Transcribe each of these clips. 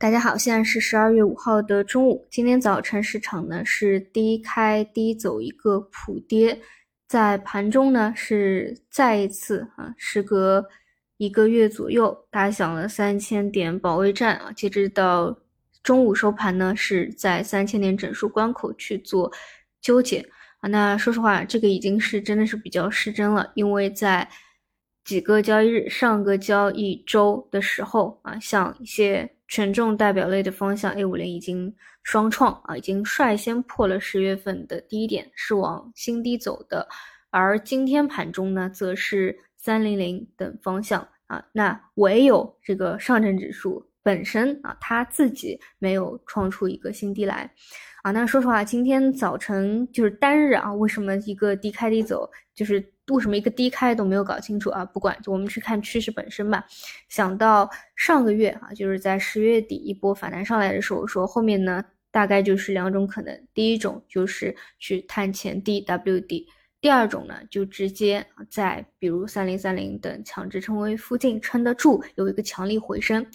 大家好，现在是十二月五号的中午。今天早晨市场呢是低开低走一个普跌，在盘中呢是再一次啊，时隔一个月左右打响了三千点保卫战啊。截止到中午收盘呢，是在三千点整数关口去做纠结啊。那说实话，这个已经是真的是比较失真了，因为在几个交易日、上个交易周的时候啊，像一些。权重代表类的方向，A 五零已经双创啊，已经率先破了十月份的低点，是往新低走的。而今天盘中呢，则是三零零等方向啊，那唯有这个上证指数本身啊，它自己没有创出一个新低来啊。那说实话，今天早晨就是单日啊，为什么一个低开低走，就是。为什么一个低开都没有搞清楚啊？不管，我们去看趋势本身吧。想到上个月啊，就是在十月底一波反弹上来的时候，说后面呢大概就是两种可能：第一种就是去探前低 W D，第二种呢就直接在比如三零三零等强支撑位附近撑得住，有一个强力回升。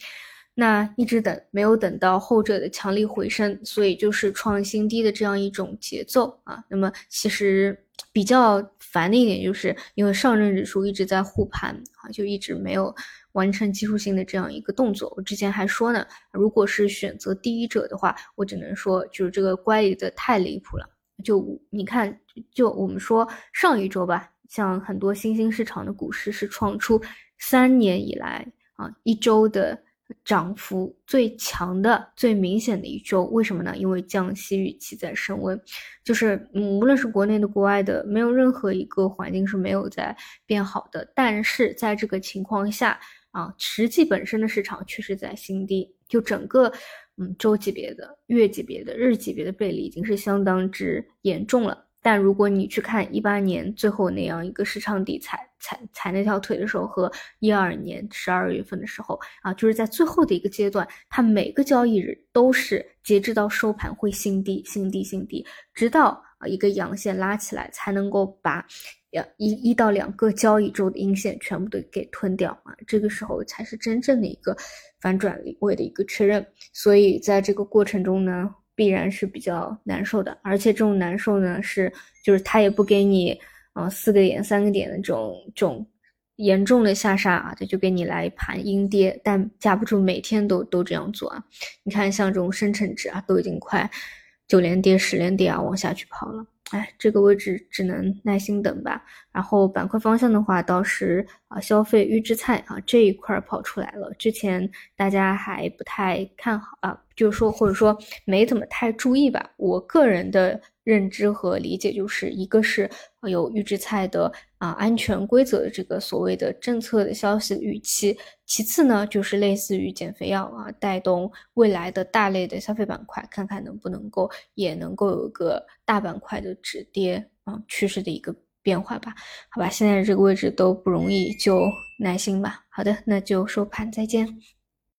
那一直等没有等到后者的强力回升，所以就是创新低的这样一种节奏啊。那么其实比较烦的一点，就是因为上证指数一直在护盘啊，就一直没有完成技术性的这样一个动作。我之前还说呢，如果是选择第一者的话，我只能说就是这个乖离的太离谱了。就你看，就我们说上一周吧，像很多新兴市场的股市是创出三年以来啊一周的。涨幅最强的、最明显的一周，为什么呢？因为降息预期在升温，就是嗯无论是国内的、国外的，没有任何一个环境是没有在变好的。但是在这个情况下啊，实际本身的市场确实在新低，就整个嗯周级别的、月级别的、日级别的背离已经是相当之严重了。但如果你去看一八年最后那样一个市场底踩踩踩那条腿的时候，和一二年十二月份的时候啊，就是在最后的一个阶段，它每个交易日都是截止到收盘会新低、新低、新低，直到啊一个阳线拉起来，才能够把两一一到两个交易周的阴线全部都给吞掉啊，这个时候才是真正的一个反转位的一个确认。所以在这个过程中呢。必然是比较难受的，而且这种难受呢，是就是他也不给你啊四个点、三个点的这种这种严重的下杀啊，他就给你来一盘阴跌，但架不住每天都都这样做啊。你看像这种深成指啊，都已经快九连跌、十连跌啊，往下去跑了。哎，这个位置只能耐心等吧。然后板块方向的话，倒是啊，消费预制菜啊这一块跑出来了。之前大家还不太看好啊，就是说或者说没怎么太注意吧。我个人的。认知和理解就是一个是有预制菜的啊安全规则的这个所谓的政策的消息预期，其次呢就是类似于减肥药啊带动未来的大类的消费板块，看看能不能够也能够有个大板块的止跌啊趋势的一个变化吧？好吧，现在这个位置都不容易，就耐心吧。好的，那就收盘再见。